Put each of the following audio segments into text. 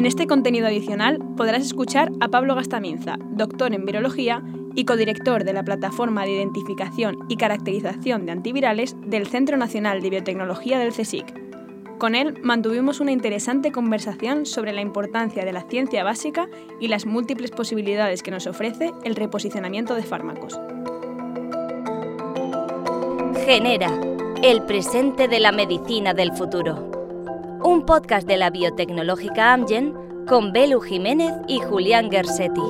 En este contenido adicional podrás escuchar a Pablo Gastaminza, doctor en virología y codirector de la Plataforma de Identificación y Caracterización de Antivirales del Centro Nacional de Biotecnología del CSIC. Con él mantuvimos una interesante conversación sobre la importancia de la ciencia básica y las múltiples posibilidades que nos ofrece el reposicionamiento de fármacos. Genera, el presente de la medicina del futuro. Un podcast de la biotecnológica Amgen con Belu Jiménez y Julián Gersetti.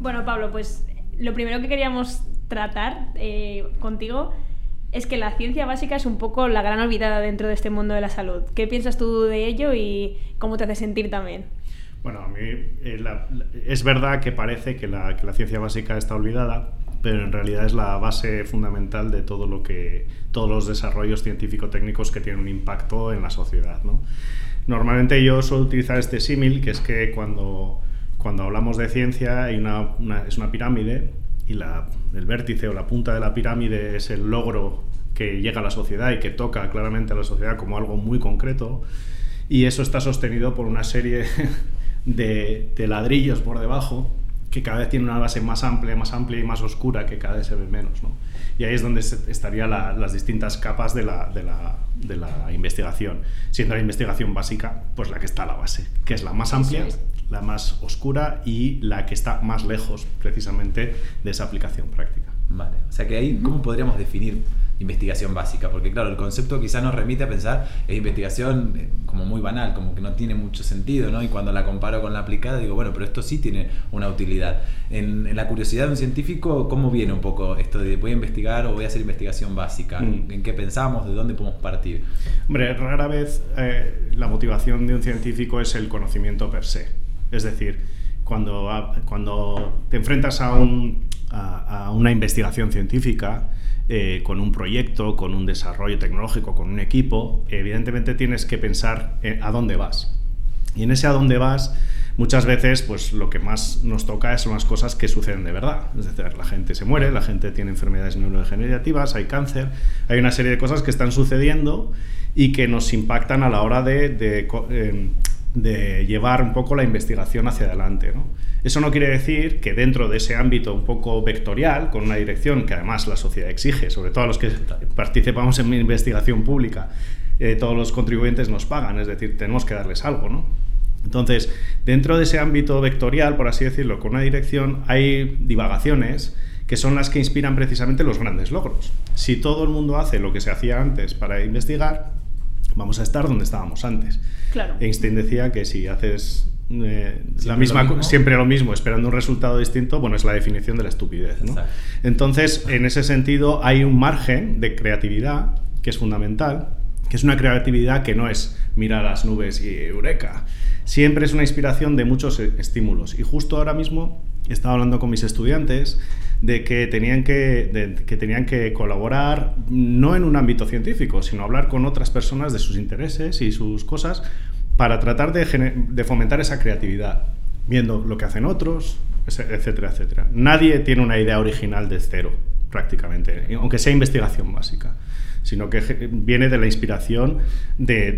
Bueno, Pablo, pues lo primero que queríamos tratar eh, contigo es que la ciencia básica es un poco la gran olvidada dentro de este mundo de la salud. ¿Qué piensas tú de ello y cómo te hace sentir también? Bueno, a mí eh, es verdad que parece que la, ciencia básica está olvidada, pero en realidad es la base fundamental de todo lo que, todos los desarrollos científico-técnicos que tienen un impacto en la sociedad. Normalmente yo suelo utilizar este símil, que es que cuando, cuando hablamos de ciencia es una pirámide y la, el vértice o la punta de la pirámide es el logro que llega a la sociedad y que toca claramente a la sociedad como algo muy concreto y eso está sostenido por una serie de, ladrillos por debajo que cada vez tiene una base más amplia, más amplia y más oscura que cada vez se ve menos. ¿no? Y ahí es donde estarían las distintas capas de la, de, la, de la, investigación, siendo la investigación básica pues la que está a la base, que es la más amplia, la más oscura y la que está más lejos precisamente de esa aplicación práctica. Vale, o sea que ahí, ¿cómo podríamos definir investigación básica? Porque claro, el concepto quizá nos remite a pensar es investigación eh, como muy banal, como que no tiene mucho sentido, ¿no? Y cuando la comparo con la aplicada digo, bueno, pero esto sí tiene una utilidad. En, la curiosidad de un científico, ¿cómo viene un poco esto de voy a investigar o voy a hacer investigación básica? Mm. ¿En qué pensamos? ¿De dónde podemos partir? Hombre, rara vez eh, la motivación de un científico es el conocimiento per se. Es decir, cuando, cuando te enfrentas a, a, una investigación científica, eh, con un proyecto, con un desarrollo tecnológico, con un equipo, evidentemente tienes que pensar a dónde vas. Y en ese a dónde vas, muchas veces, pues lo que más nos toca son las cosas que suceden de verdad. Es decir, la gente se muere, la gente tiene enfermedades neurodegenerativas, hay cáncer, hay una serie de cosas que están sucediendo y que nos impactan a la hora de, em, de llevar un poco la investigación hacia adelante. Eso no quiere decir que dentro de ese ámbito un poco vectorial, con una dirección que además la sociedad exige, sobre todo a los que participamos en investigación pública, eh, todos los contribuyentes nos pagan, es decir, tenemos que darles algo. ¿no? Entonces, dentro de ese ámbito vectorial, por así decirlo, con una dirección, hay divagaciones que son las que inspiran precisamente los grandes logros. Si todo el mundo hace lo que se hacía antes para investigar, vamos a estar donde estábamos antes. Claro. Einstein decía que si haces eh, la misma, siempre lo mismo, esperando un resultado distinto, bueno, es la definición de la estupidez. Entonces, en ese sentido, hay un margen de creatividad que es fundamental, que es una creatividad que no es mirar las nubes y eureka. Siempre es una inspiración de muchos estímulos. Y justo ahora mismo estaba hablando con mis estudiantes de que tenían que, que tenían que colaborar no en un ámbito científico, sino hablar con otras personas de sus intereses y sus cosas para tratar de, de fomentar esa creatividad, viendo lo que hacen otros, etcétera, etcétera. Nadie tiene una idea original de cero, prácticamente, aunque sea investigación básica sino que viene de la inspiración de,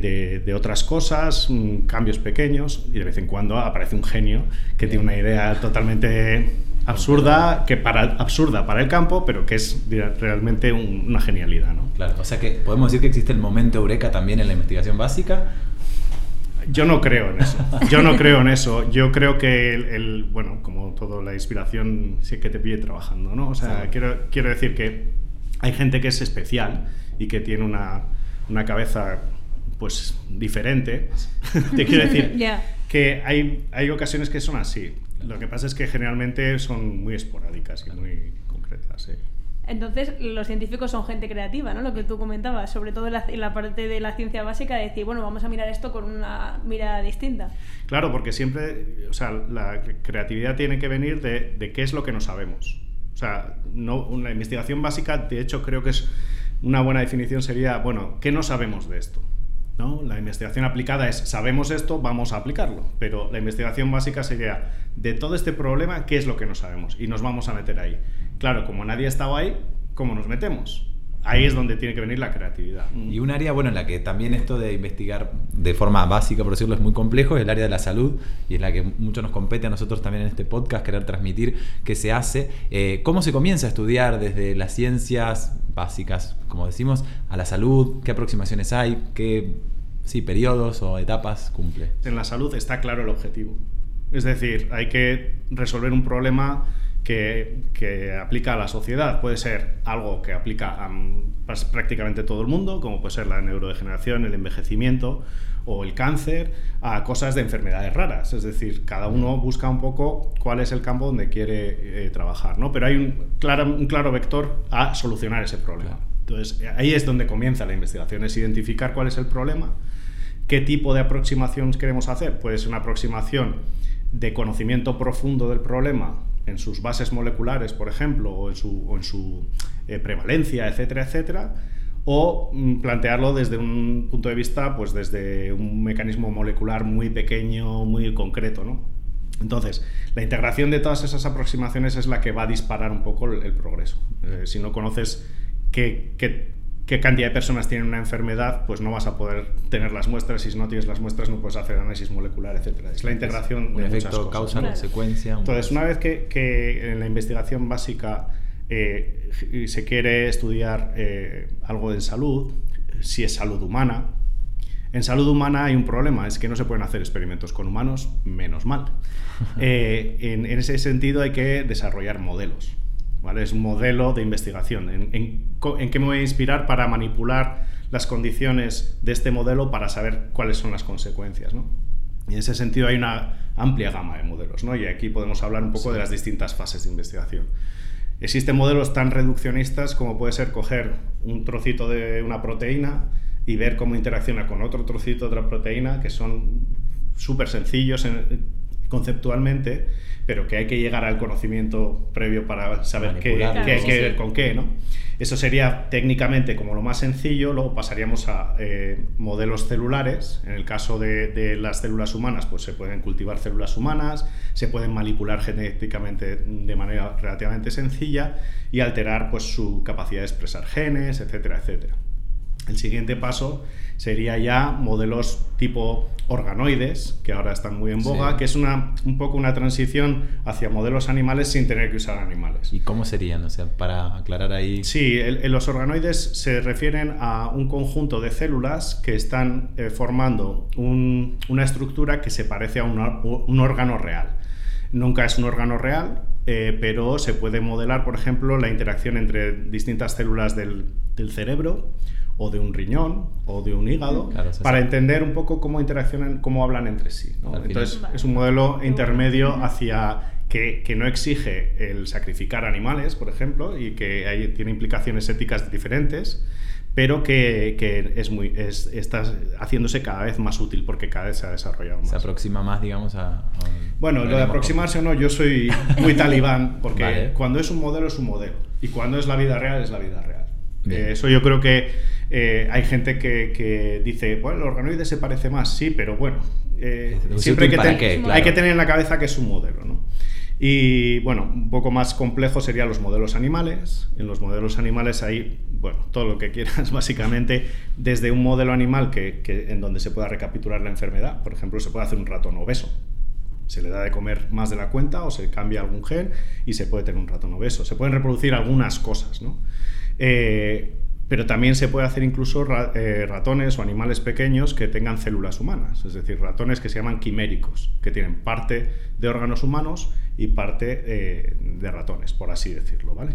de, otras cosas, mm, cambios pequeños, y de vez en cuando aparece un genio que tiene una idea totalmente absurda, que para, absurda para el campo, pero que es realmente una genialidad. ¿no? Claro, o sea que podemos decir que existe el momento eureka también en la investigación básica. Yo no creo en eso. Yo no creo en eso. Yo creo que el, bueno, como todo, la inspiración sí que te pide trabajando, ¿no? O sea, quiero, quiero decir que hay gente que es especial y que tiene una, una cabeza pues diferente. te quiero decir que hay, hay ocasiones que son así. Lo que pasa es que generalmente son muy esporádicas y muy concretas. Entonces, los científicos son gente creativa, ¿no? Lo que tú comentabas, sobre todo en la, parte de la ciencia básica, de decir, bueno, vamos a mirar esto con una mirada distinta. Claro, porque siempre, o sea, la creatividad tiene que venir de, de qué es lo que no sabemos. O sea, no, una investigación básica, de hecho, creo que es una buena definición sería, bueno, ¿qué no sabemos de esto? ¿No? La investigación aplicada es, sabemos esto, vamos a aplicarlo, pero la investigación básica sería, de todo este problema, ¿qué es lo que no sabemos? Y nos vamos a meter ahí. Claro, como nadie ha estado ahí, ¿cómo nos metemos? ahí es donde tiene que venir la creatividad. Y un área, bueno, en la que también esto de investigar de forma básica, por decirlo, es muy complejo, es el área de la salud y es la que mucho nos compete a nosotros también en este podcast, querer transmitir qué se hace. Eh, ¿Cómo se comienza a estudiar desde las ciencias básicas, como decimos, a la salud? ¿Qué aproximaciones hay? ¿Qué sí, periodos o etapas cumple? En la salud está claro el objetivo. Es decir, hay que resolver un problema que, aplica a la sociedad. Puede ser algo que aplica a prácticamente todo el mundo, como puede ser la neurodegeneración, el envejecimiento o el cáncer, a cosas de enfermedades raras. Es decir, cada uno busca un poco cuál es el campo donde quiere eh, trabajar, ¿no? Pero hay un claro, un claro vector a solucionar ese problema. Entonces, ahí es donde comienza la investigación, es identificar cuál es el problema, qué tipo de aproximación queremos hacer. Puede ser una aproximación de conocimiento profundo del problema en sus bases moleculares, por ejemplo, o en su, en su eh, prevalencia, etcétera, etcétera, o mm, plantearlo desde un punto de vista, pues desde un mecanismo molecular muy pequeño, muy concreto, ¿no? Entonces, la integración de todas esas aproximaciones es la que va a disparar un poco el, progreso. Eh, si no conoces qué, qué qué cantidad de personas tienen una enfermedad, pues no vas a poder tener las muestras y si no tienes las muestras no puedes hacer análisis molecular, etc. Es la integración de muchas cosas, causa, secuencia. Entonces, una vez que, en la investigación básica eh, se quiere estudiar eh, algo de salud, si es salud humana, en salud humana hay un problema, es que no se pueden hacer experimentos con humanos, menos mal. Eh, en, en ese sentido hay que desarrollar modelos. Es un modelo de investigación. ¿En, qué me voy a inspirar para manipular las condiciones de este modelo para saber cuáles son las consecuencias? Y en ese sentido hay una amplia gama de modelos, ¿no? Y aquí podemos hablar un poco de las distintas fases de investigación. Existen modelos tan reduccionistas como puede ser coger un trocito de una proteína y ver cómo interacciona con otro trocito de otra proteína, que son súper sencillos conceptualmente, pero que hay que llegar al conocimiento previo para saber qué, hay que ver con qué, ¿no? Eso sería técnicamente como lo más sencillo, luego pasaríamos a eh, modelos celulares. En el caso de, las células humanas, pues se pueden cultivar células humanas, se pueden manipular genéticamente de manera relativamente sencilla y alterar pues, su capacidad de expresar genes, etcétera, etcétera. El siguiente paso sería ya modelos tipo organoides, que ahora están muy en boga, que es una, un poco una transición hacia modelos animales sin tener que usar animales. ¿Y cómo serían? O sea, para aclarar ahí... Sí, los organoides se refieren a un conjunto de células que están eh, formando una estructura que se parece a un órgano real. Nunca es un órgano real, eh, pero se puede modelar, por ejemplo, la interacción entre distintas células del, del cerebro o de un riñón o de un hígado para entender un poco cómo interaccionan, cómo hablan entre sí. Entonces es un modelo intermedio hacia que, que, no exige el sacrificar animales, por ejemplo, y que tiene implicaciones éticas diferentes, pero que, que es muy, es, está haciéndose cada vez más útil porque cada vez se ha desarrollado más. Se aproxima más, digamos, a... bueno, lo de aproximarse o no, yo soy muy talibán, porque cuando es un modelo es un modelo, y cuando es la vida real es la vida real. Eh, eso yo creo que eh, hay gente que, dice, bueno, el organoide se parece más, sí, pero bueno, eh, siempre hay que, hay que, tener en la cabeza que es un modelo, ¿no? Y bueno, un poco más complejo serían los modelos animales. En los modelos animales hay, bueno, todo lo que quieras, básicamente, desde un modelo animal que, en donde se pueda recapitular la enfermedad. Por ejemplo, se puede hacer un ratón obeso. Se le da de comer más de la cuenta o se cambia algún gen y se puede tener un ratón obeso. Se pueden reproducir algunas cosas, ¿no? Eh, pero también se puede hacer incluso eh, ratones o animales pequeños que tengan células humanas, es decir, ratones que se llaman quiméricos, que tienen parte de órganos humanos y parte eh, de ratones, por así decirlo, ¿vale?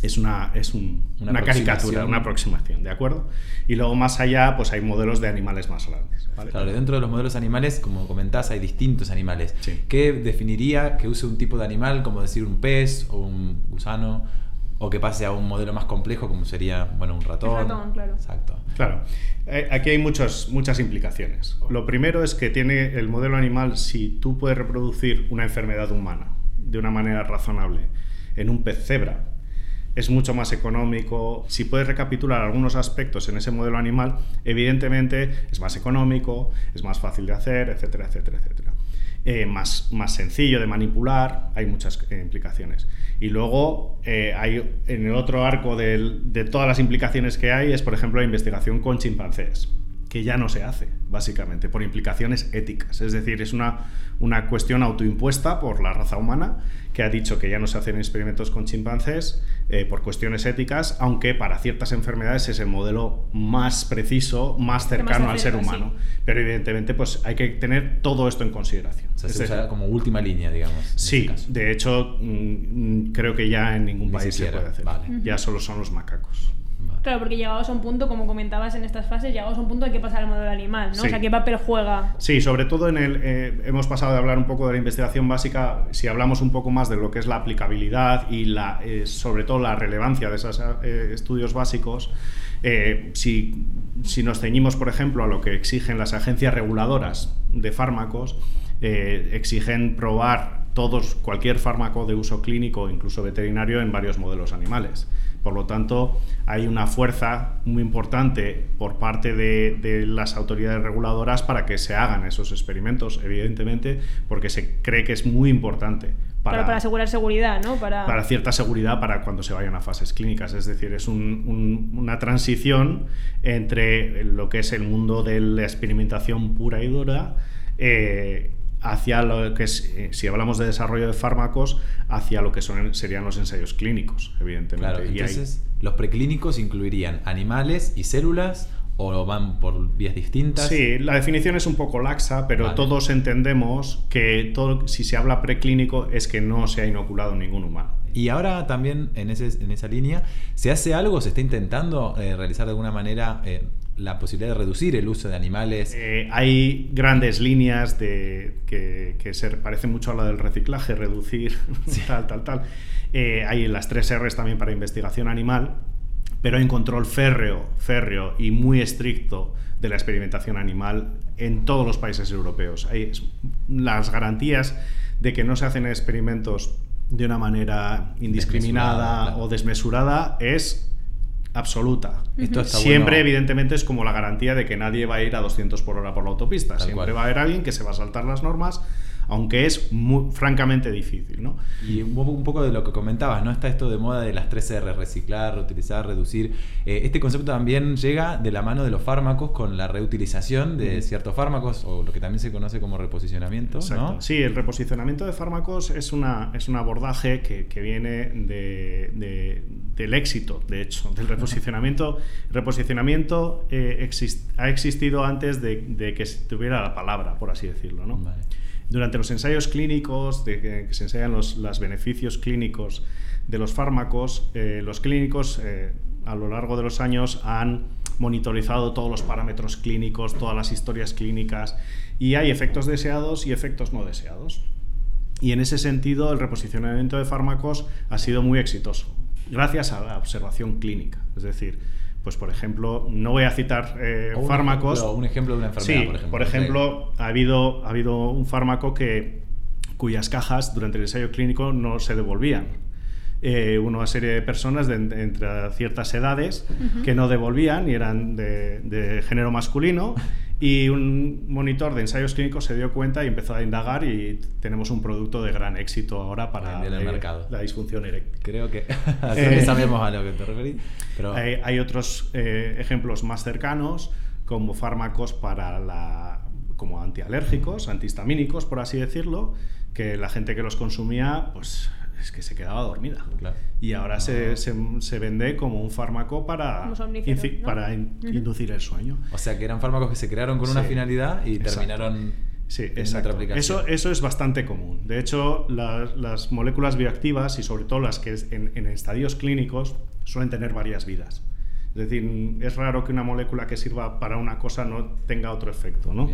Es, una, es una, caricatura, una aproximación, ¿de acuerdo? Y luego más allá, pues hay modelos de animales más grandes. Claro, dentro de los modelos animales, como comentás, hay distintos animales. ¿Qué definiría que use un tipo de animal, como decir un pez o un gusano? O que pase a un modelo más complejo como sería bueno un ratón. ratón claro. Exacto. Claro. Eh, aquí hay muchas, muchas implicaciones. Lo primero es que tiene el modelo animal, si tú puedes reproducir una enfermedad humana de una manera razonable en un pez cebra, es mucho más económico. Si puedes recapitular algunos aspectos en ese modelo animal, evidentemente es más económico, es más fácil de hacer, etcétera, etcétera, etcétera. Eh, más, más sencillo de manipular, hay muchas eh, implicaciones. Y luego eh, hay en el otro arco del- de todas las implicaciones que hay es, por ejemplo, la investigación con chimpancés, que ya no se hace, básicamente, por implicaciones éticas. Es decir, es una, una cuestión autoimpuesta por la raza humana que ha dicho que ya no se hacen experimentos con chimpancés eh, por cuestiones éticas, aunque para ciertas enfermedades es el modelo más preciso, más cercano al ser humano. Pero evidentemente pues hay que tener todo esto en consideración. O sea, Es se usa como última línea, digamos. Sí, de hecho, mm, creo que ya en ningún Ni país siquiera, se puede hacer. vale. Ya solo son los macacos. Vale. Claro, porque llegados a un punto, como comentabas en estas fases, llegados a un punto hay que pasar al modelo animal, ¿no? Sí. O sea, ¿qué papel juega? Sí, sobre todo en el. eh, hemos pasado de hablar un poco de la investigación básica. Si hablamos un poco más de lo que es la aplicabilidad y la, eh, sobre todo la relevancia de esos eh, estudios básicos, eh, si, si nos ceñimos, por ejemplo, a lo que exigen las agencias reguladoras de fármacos, eh, exigen probar todos, cualquier fármaco de uso clínico, incluso veterinario, en varios modelos animales. Por lo tanto, hay una fuerza muy importante por parte de, de las autoridades reguladoras para que se hagan esos experimentos, evidentemente, porque se cree que es muy importante Para, para, para asegurar seguridad, ¿no? Para... para cierta seguridad para cuando se vayan a fases clínicas. Es decir, es un- un- una transición entre lo que es el mundo de la experimentación pura y dura eh, hacia lo que es, eh, si hablamos de desarrollo de fármacos, hacia lo que son, serían los ensayos clínicos, evidentemente. Claro, Y ahí- entonces los preclínicos incluirían animales y células o van por vías distintas. Sí, la definición es un poco laxa, pero Vale. todos entendemos que todo, si se habla preclínico es que no se ha inoculado ningún humano. Y ahora también en, ese, en esa línea, ¿se hace algo? ¿Se está intentando eh, realizar de alguna manera eh, la posibilidad de reducir el uso de animales? Eh, hay grandes líneas de, que, que se parecen mucho a la del reciclaje, reducir, tal, tal, tal. Eh, hay las tres R's también para investigación animal, pero hay un control férreo, férreo y muy estricto de la experimentación animal en todos los países europeos. Hay las garantías de que no se hacen experimentos de una manera indiscriminada Desmesurada, claro. o desmesurada es absoluta. Esto está Siempre, bueno. evidentemente, es como la garantía de que nadie va a ir a 200 por hora por la autopista. Tal Siempre cual. va a haber alguien que se va a saltar las normas, aunque es muy, francamente difícil, ¿no? Y un poco, un poco de lo que comentabas, ¿no? Está esto de moda de las 3 R, reciclar, reutilizar, reducir. Eh, este concepto también llega de la mano de los fármacos con la reutilización de ciertos fármacos o lo que también se conoce como reposicionamiento, Exacto. ¿no? Sí, el reposicionamiento de fármacos es, una, es un abordaje que, que viene de- de- del éxito, de hecho, del reposicionamiento. El reposicionamiento eh, exist- ha existido antes de, de que tuviera la palabra, por así decirlo. ¿no? Vale. Durante los ensayos clínicos, que se ensayan los, los beneficios clínicos de los fármacos, eh, los clínicos eh, a lo largo de los años han monitorizado todos los parámetros clínicos, todas las historias clínicas, y hay efectos deseados y efectos no deseados. Y en ese sentido, el reposicionamiento de fármacos ha sido muy exitoso, gracias a la observación clínica. Es decir, pues por ejemplo, no voy a citar eh, un fármacos. ejemplo- un ejemplo de una enfermedad, Sí, por ejemplo. Por ejemplo, ha habido, ha habido un fármaco que, cuyas cajas durante el ensayo clínico no se devolvían. Eh, una serie de personas de, de entre ciertas edades que no devolvían y eran de, de género masculino y un monitor de ensayos clínicos se dio cuenta y empezó a indagar y tenemos un producto de gran éxito ahora para el la- mercado. la disfunción eréctil. Creo que, creo que Eh, sabemos a lo que te referís. Pero Hay, hay otros eh, ejemplos más cercanos, como fármacos para la, como antialérgicos, antihistamínicos, por así decirlo, que la gente que los consumía, pues es que se quedaba dormida. Claro. Y ahora se, se- se vende como un fármaco para, para in- inducir el sueño. O sea, que eran fármacos que se crearon con una finalidad y exacto. terminaron Sí, en exacto. otra aplicación. Eso, eso es bastante común. De hecho, las, las moléculas bioactivas y sobre todo las que es en, en estadios clínicos suelen tener varias vidas. Es decir, es raro que una molécula que sirva para una cosa no tenga otro efecto, ¿no?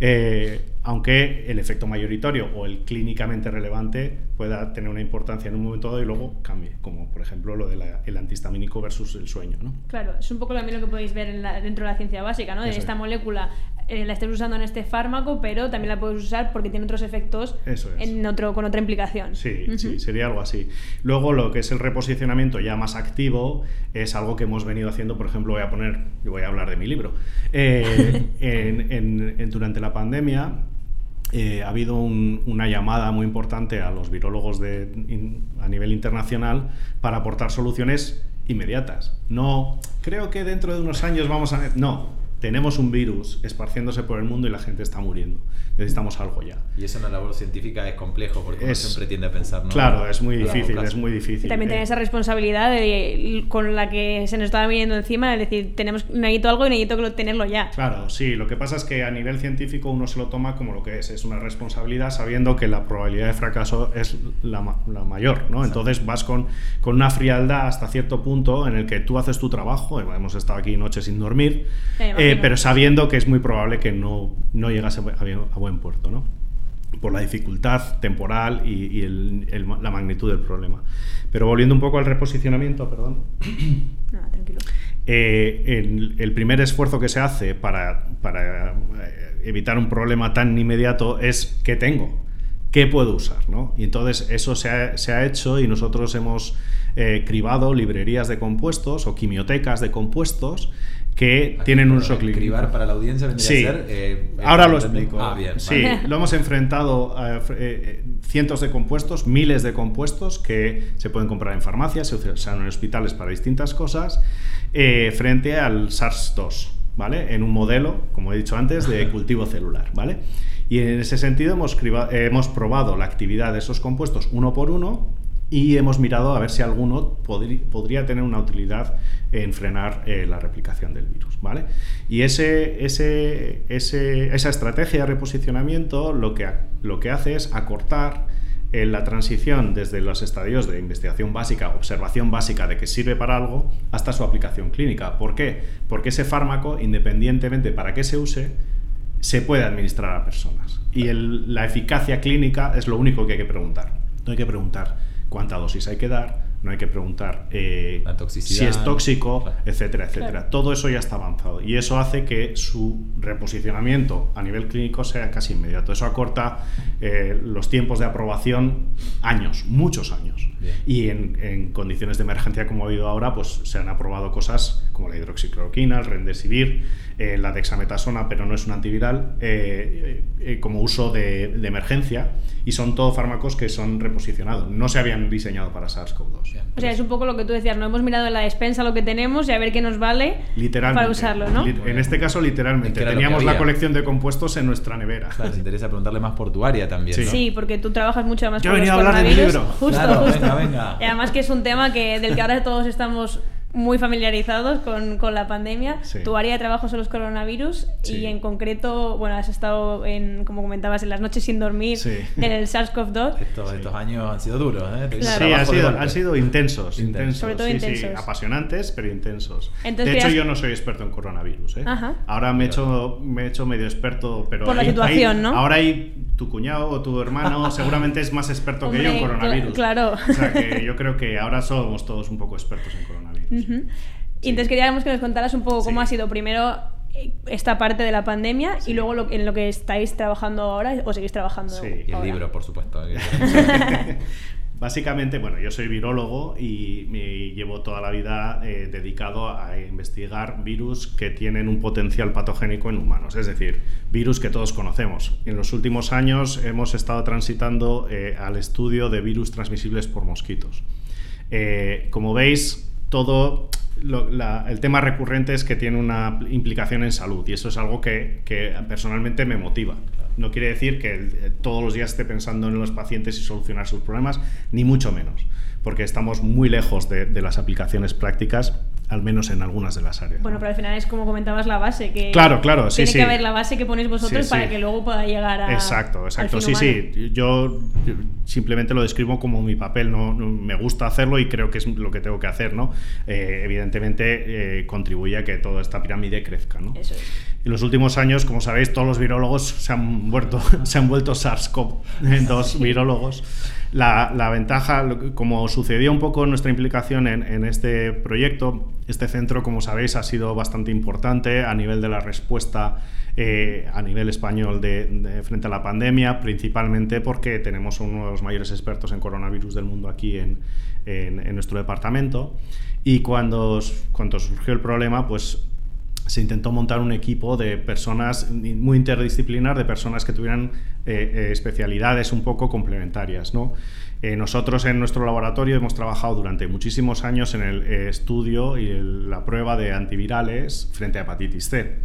Eh, aunque el efecto mayoritario o el clínicamente relevante pueda tener una importancia en un momento dado y luego cambie, como por ejemplo lo del antihistamínico versus el sueño, ¿no? Claro, es un poco también lo que podéis ver en la- dentro de la ciencia básica, ¿no? De esta es. molécula eh, la estés usando en este fármaco, pero también la puedes usar porque tiene otros efectos Eso es. en otro, con otra implicación. Sí, sí, sería algo así. Luego, lo que es el reposicionamiento ya más activo es algo que hemos venido haciendo, por ejemplo, voy a poner, voy a hablar de mi libro, Eh, en- en- en- durante la pandemia. Eh, ha habido una llamada muy importante a los virólogos de, a nivel internacional para aportar soluciones inmediatas. No, creo que dentro de unos años vamos a... No, tenemos un virus esparciéndose por el mundo y la gente está muriendo. Necesitamos algo ya. Y eso en la labor científica es complejo porque uno siempre tiende a pensar, ¿no? Claro, es muy difícil, es muy difícil. también tener esa responsabilidad con la que se nos estaba viniendo encima, es decir, tenemos, necesito algo y necesito tenerlo ya. Claro, sí, lo que pasa es que a nivel científico uno se lo toma como lo que es, es una responsabilidad sabiendo que la probabilidad de fracaso es la, mayor, ¿no? Entonces vas con, con una frialdad hasta cierto punto en el que tú haces tu trabajo, hemos estado aquí noches sin dormir, eh, pero sabiendo que es muy probable que no, no llegas a, buen puerto, ¿no? por la dificultad temporal y, la magnitud del problema. Pero volviendo un poco al reposicionamiento, perdón. tranquilo. Eh, el, primer esfuerzo que se hace para, para, eh, evitar un problema tan inmediato es qué tengo, qué puedo usar. ¿no? Y entonces eso se ha, se ha hecho y nosotros hemos cribado librerías de compuestos o quimiotecas de compuestos que tienen un uso clínico. para la audiencia sí. Eh, ahora lo explico. Ah, bien, sí, lo hemos enfrentado a eh, cientos de compuestos, miles de compuestos que se pueden comprar en farmacias, se usan en hospitales para distintas cosas, eh, frente al SARS-2, ¿vale? En un modelo, como he dicho antes, de cultivo celular, ¿vale? Y en ese sentido hemos, hemos probado la actividad de esos compuestos uno por uno y hemos mirado a ver si alguno podría tener una utilidad en frenar eh, la replicación del virus. ¿vale? Y ese, ese, esa estrategia de reposicionamiento lo que, lo que hace es acortar eh, la transición desde los estadios de investigación básica, observación básica de que sirve para algo, hasta su aplicación clínica. ¿Por qué? Porque ese fármaco, independientemente para qué se use, se puede administrar a personas. Y la eficacia clínica es lo único que hay que preguntar. No hay que preguntar cuánta dosis hay que dar, no hay que preguntar eh, si es tóxico, etcétera, etcétera. Todo eso ya está avanzado y eso hace que su reposicionamiento a nivel clínico sea casi inmediato. Eso acorta eh, los tiempos de aprobación años, muchos años. Y en, condiciones de emergencia como ha habido ahora, pues se han aprobado cosas como la hidroxicloroquina, el rendesivir, eh, la dexametasona, pero no es un antiviral, como uso de, de emergencia y son todos fármacos que son reposicionados. No se habían diseñado para SARS-CoV-2. O sea, es un poco lo que tú decías, no hemos mirado en la despensa lo que tenemos y a ver qué nos vale para usarlo, ¿no? En este caso, literalmente. Teníamos la colección de compuestos en nuestra nevera. Claro, nos interesa preguntarle más por tu área también. Sí, sí porque tú trabajas mucho más Yo con los a hablar del libro. Justo, justo. Venga, venga. Y además que es un tema que, del que ahora todos estamos muy familiarizados con, con la pandemia. Tu área de trabajo son los coronavirus y en concreto, bueno, has estado, en, como comentabas, en las noches sin dormir en el SARS-CoV-2. Estos, años han sido duros, ¿eh? Sí, han sido, han sido intensos, intensos. Sobre todo intensos. apasionantes, pero intensos. de hecho, yo no soy experto en coronavirus. ¿eh? Ahora me he, hecho, me he hecho medio experto, pero... Por la situación, ¿no? Ahora hay tu cuñado o tu hermano seguramente es más experto que yo en coronavirus. claro. O sea que yo creo que ahora somos todos un poco expertos en coronavirus. Y entonces queríamos que nos contaras un poco cómo ha sido primero eh, esta parte de la pandemia y luego lo, en lo que estáis trabajando ahora o seguís trabajando. Sí, y el libro, por supuesto. Básicamente, bueno, yo soy virólogo y me llevo toda la vida eh, dedicado a investigar virus que tienen un potencial patogénico en humanos, es decir, virus que todos conocemos. En los últimos años hemos estado transitando eh, al estudio de virus transmisibles por mosquitos. como veis, todo el tema recurrente es que tiene una implicación en salud y eso es algo que, personalmente me motiva. No quiere decir que eh, todos los días esté pensando en los pacientes y solucionar sus problemas, ni mucho menos, porque estamos muy lejos de las aplicaciones prácticas al menos en algunas de las áreas. Bueno, pero al final es como comentabas la base, que claro, claro, sí, tiene que haber la base que ponéis vosotros para que luego pueda llegar a... Exacto, exacto, sí, sí, yo simplemente lo describo como mi papel, no, me gusta hacerlo y creo que es lo que tengo que hacer, ¿no? Eh, evidentemente eh, contribuye a que toda esta pirámide crezca, ¿no? Eso es. En los últimos años, como sabéis, todos los virólogos se han vuelto, se han vuelto SARS-CoV, virólogos. La, la, ventaja, como sucedió un poco nuestra implicación en, en, este proyecto, este centro, como sabéis, ha sido bastante importante a nivel de la respuesta eh, a nivel español de, frente a la pandemia, principalmente porque tenemos uno de los mayores expertos en coronavirus del mundo aquí en, en, nuestro departamento. Y cuando, cuando surgió el problema, pues se intentó montar un equipo de personas muy interdisciplinar, de personas que tuvieran eh, eh, especialidades un poco complementarias. ¿no? Eh, nosotros en nuestro laboratorio hemos trabajado durante muchísimos años en el estudio y la prueba de antivirales frente a hepatitis C.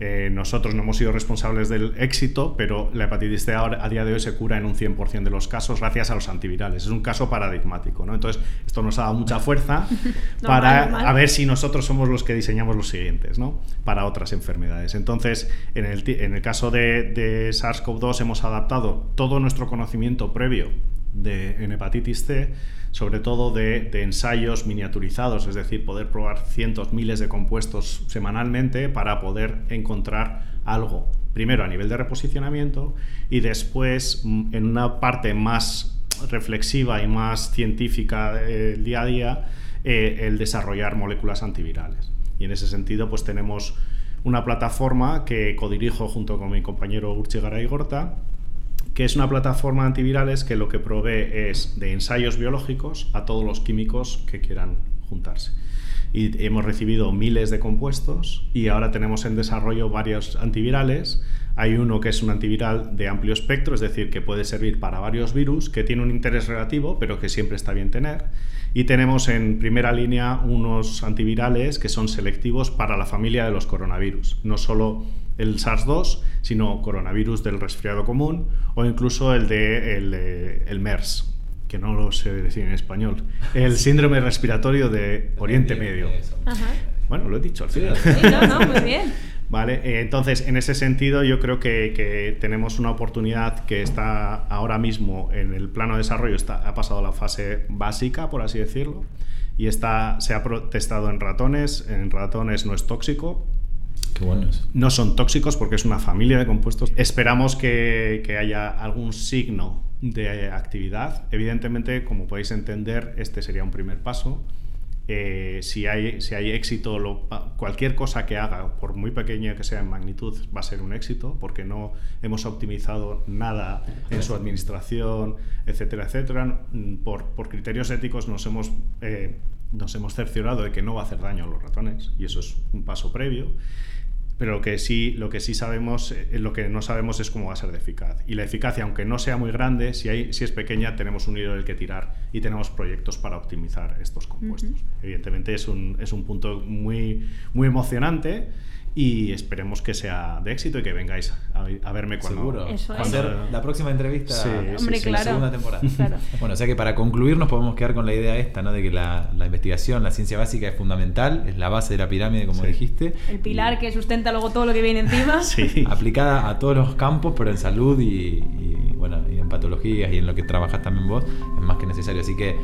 Eh, nosotros no hemos sido responsables del éxito, pero la hepatitis C a día de hoy se cura en un 100% de los casos gracias a los antivirales. Es un caso paradigmático. ¿no? Entonces, esto nos ha dado mucha fuerza para a ver si nosotros somos los que diseñamos los siguientes ¿no? para otras enfermedades. Entonces, en el, en el caso de, de SARS-CoV-2 hemos adaptado todo nuestro conocimiento previo de, en hepatitis C sobre todo de, ensayos miniaturizados, es decir, poder probar cientos, miles de compuestos semanalmente para poder encontrar algo, primero a nivel de reposicionamiento y después mm, en una parte más reflexiva y más científica del día a día, eh, el desarrollar moléculas antivirales. Y en ese sentido, pues tenemos una plataforma que codirijo junto con mi compañero Urchi Garay Gorta, que es una plataforma antivirales que lo que provee es de ensayos biológicos a todos los químicos que quieran juntarse. Y hemos recibido miles de compuestos y ahora tenemos en desarrollo varios antivirales. Hay uno que es un antiviral de amplio espectro, es decir, que puede servir para varios virus, que tiene un interés relativo, pero que siempre está bien tener. Y tenemos en primera línea unos antivirales que son selectivos para la familia de los coronavirus, no solo el SARS-2, sino coronavirus del resfriado común o incluso el de el, MERS, que no lo sé decir en español, el síndrome respiratorio de Oriente Medio. Bueno, lo he dicho al final. Sí, no, no, muy bien. Vale, eh, entonces en ese sentido yo creo que, tenemos una oportunidad que está ahora mismo en el plano de desarrollo, está, ha pasado la fase básica, por así decirlo, y está, se ha testado en ratones, en ratones no es tóxico, no son tóxicos porque es una familia de compuestos. Esperamos que, haya algún signo de actividad. Evidentemente, como podéis entender, este sería un primer paso. Eh, si, hay, si hay éxito, cualquier cosa que haga, por muy pequeña que sea en magnitud, va a ser un éxito, porque no hemos optimizado nada en su administración, etcétera, etcétera. Por, criterios éticos nos hemos, eh, nos hemos cerciorado de que no va a hacer daño a los ratones, y eso es un paso previo. Pero lo que sí, lo que sí sabemos, eh, lo que no sabemos es cómo va a ser de eficaz. Y la eficacia, aunque no sea muy grande, si, hay, si es pequeña, tenemos un hilo del que tirar y tenemos proyectos para optimizar estos compuestos. Evidentemente es un, es un punto muy, muy emocionante y esperemos que sea de éxito y que vengáis a, verme cuando, Seguro. hacer la próxima entrevista sí, Hombre, la segunda temporada. Bueno, o sea que para concluir nos podemos quedar con la idea esta, ¿no? De que la, investigación, la ciencia básica es fundamental, es la base de la pirámide, como dijiste. El pilar que sustenta luego todo lo que viene encima. Aplicada a todos los campos, pero en salud y, bueno, y en patologías y en lo que trabajas también vos, es más que necesario. Así que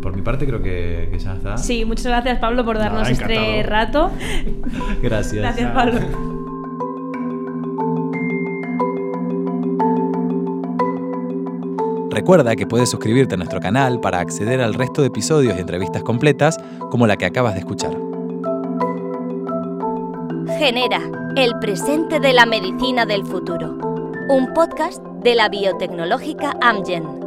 por mi parte creo que, ya está. Sí, muchas gracias Pablo por darnos este rato. gracias. Gracias Pablo. Recuerda que puedes suscribirte a nuestro canal para acceder al resto de episodios y entrevistas completas como la que acabas de escuchar. Genera, el presente de la medicina del futuro. Un podcast de la biotecnológica Amgen.